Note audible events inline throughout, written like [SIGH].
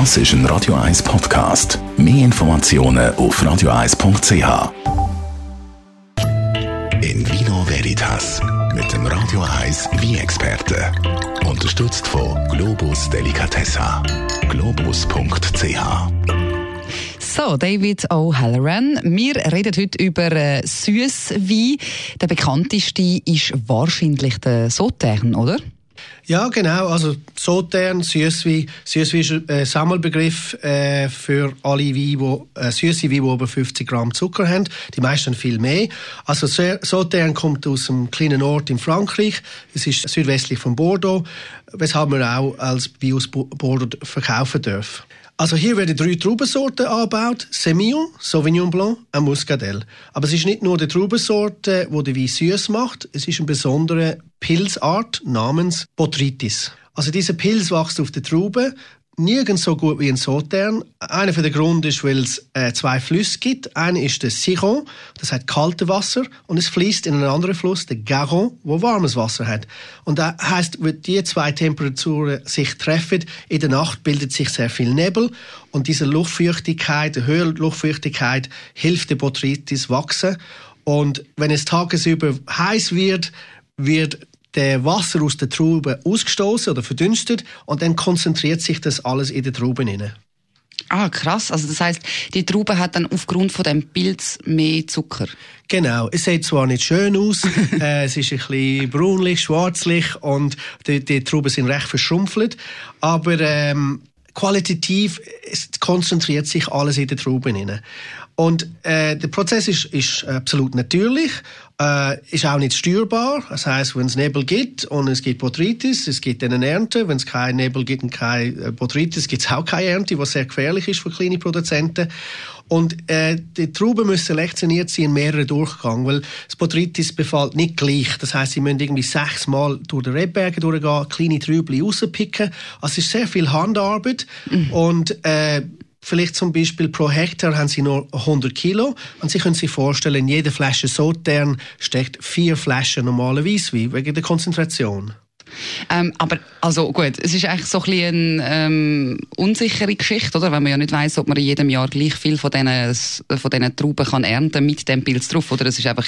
Das ist ein Radio 1 Podcast. Mehr Informationen auf radio1.ch. In Vino Veritas mit dem Radio 1 wie experte Unterstützt von Globus Delicatessa. Globus.ch so, David O'Halloran. Wir reden heute über äh, Süßwein. Der bekannteste ist wahrscheinlich der Sautern, oder? Ja, genau. Also Sautern, Süßwein. Süßwein ist ein äh, Sammelbegriff äh, für alle Weine, die, äh, süße Weine, die über 50 Gramm Zucker haben. Die meisten viel mehr. Also Sautern kommt aus einem kleinen Ort in Frankreich. Es ist südwestlich von Bordeaux, weshalb man auch als Wein aus Bordeaux verkaufen darf. Also hier werden drei Traubensorten angebaut: Semillon, Sauvignon Blanc und Muscadel. Aber es ist nicht nur die Traubensorte, die den Wein süß macht. Es ist eine besondere Pilzart namens Botrytis. Also dieser Pilz wächst auf der Traube nirgends so gut wie in Sautern. Einer der Gründe ist, weil es äh, zwei Flüsse gibt. Einer ist der Siron, das hat kalte Wasser, und es fließt in einen anderen Fluss, der Garon, wo warmes Wasser hat. Und das heißt, wenn die zwei Temperaturen sich treffen, in der Nacht bildet sich sehr viel Nebel und diese Luftfeuchtigkeit, die höhere Luftfeuchtigkeit hilft der Botrytis wachsen. Und wenn es tagesüber heiß wird, wird der Wasser aus der Traube ausgestoßen oder verdünstet und dann konzentriert sich das alles in der Trauben inne. Ah, krass. Also das heißt, die Traube hat dann aufgrund von dem Pilz mehr Zucker. Genau. Es sieht zwar nicht schön aus, [LAUGHS] äh, es ist ein bisschen braunlich, schwarzlich und die, die Trauben sind recht verschrumpft, aber ähm, qualitativ konzentriert sich alles in der Trauben inne. Und äh, der Prozess ist, ist absolut natürlich, äh, ist auch nicht steuerbar. Das heißt, wenn es Nebel gibt und es gibt Botrytis, es gibt dann eine Ernte. Wenn es keinen Nebel gibt und keine äh, Botrytis, gibt es auch keine Ernte, was sehr gefährlich ist für kleine Produzenten. Und äh, die Trauben müssen selektioniert sein in mehreren Durchgängen, weil das Botrytis befällt nicht gleich. Das heißt, sie müssen irgendwie sechsmal durch die Rebberge durchgehen, kleine Trübel rauspicken. Also es ist sehr viel Handarbeit mhm. und äh, Vielleicht zum Beispiel pro Hektar haben sie nur 100 Kilo und Sie können sich vorstellen, in jeder Flasche Sautern steckt vier Flaschen normaler Weißwein wegen der Konzentration. Ähm, aber also gut, es ist eigentlich so ein bisschen eine ähm, unsichere Geschichte, oder? Wenn man ja nicht weiß, ob man in jedem Jahr gleich viel von diesen, von diesen Trauben kann ernten mit dem Pilz drauf, oder? Es ist einfach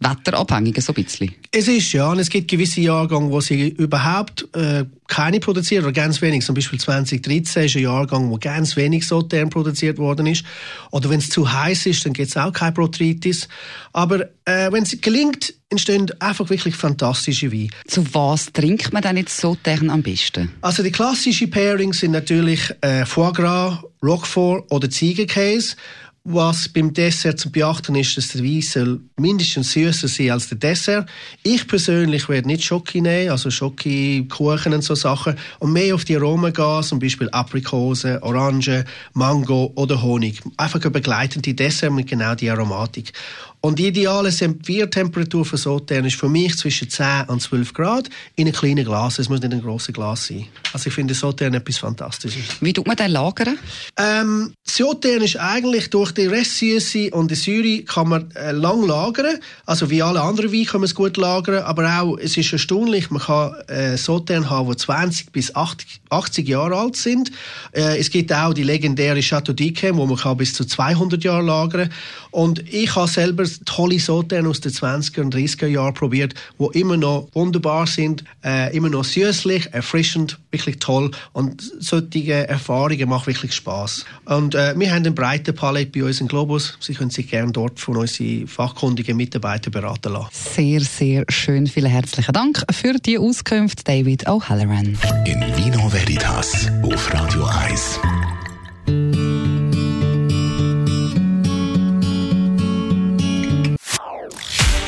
wetterabhängig, so ein bisschen. Es ist, ja. Und es gibt gewisse Jahrgänge, wo sie überhaupt äh, keine produzieren oder ganz wenig. Zum Beispiel 2013 ist ein Jahrgang, wo ganz wenig Sautern produziert worden ist. Oder wenn es zu heiß ist, dann gibt es auch keine Botrytis. Aber äh, wenn es gelingt, entstehen einfach wirklich fantastische Weine. Zu was trinkt man denn jetzt so am besten? Also die klassischen Pairings sind natürlich äh, Foie Gras, Roquefort oder Ziegenkäse. Was beim Dessert zu beachten ist, dass der Wein soll mindestens süßer sein als der Dessert. Ich persönlich werde nicht Schoki nehmen, also Schoki, Kuchen und so Sachen, und mehr auf die Aromen gehen, zum Beispiel Aprikose, Orange, Mango oder Honig. Einfach eine begleitende Dessert mit genau die Aromatik. Und die ideale Serviertemperatur für Sautern ist für mich zwischen 10 und 12 Grad in einem kleinen Glas. Es muss nicht ein grosses Glas sein. Also ich finde Sautern etwas Fantastisches. Wie tut man den lagern? Ähm, Sautern ist eigentlich durch die Restsüße und die Säure kann man äh, lang lagern. Also wie alle anderen Weine kann man es gut lagern. Aber auch, es ist erstaunlich, man kann äh, Sautern haben, die 20 bis 80, 80 Jahre alt sind. Äh, es gibt auch die legendäre Chateau d'Yquem, wo man kann bis zu 200 Jahre lagern. kann. Und ich habe selber tolle Sorten aus den 20er und 30er Jahren probiert, die immer noch wunderbar sind, äh, immer noch süßlich, erfrischend, wirklich toll. Und solche Erfahrungen machen wirklich Spaß. Und äh, wir haben eine breite Palette bei uns in Globus. Sie können sich gerne dort von unseren fachkundigen Mitarbeitern beraten lassen. Sehr, sehr schön. Vielen herzlichen Dank für die Auskunft, David O'Halloran. In Vino Veritas auf Radio 1.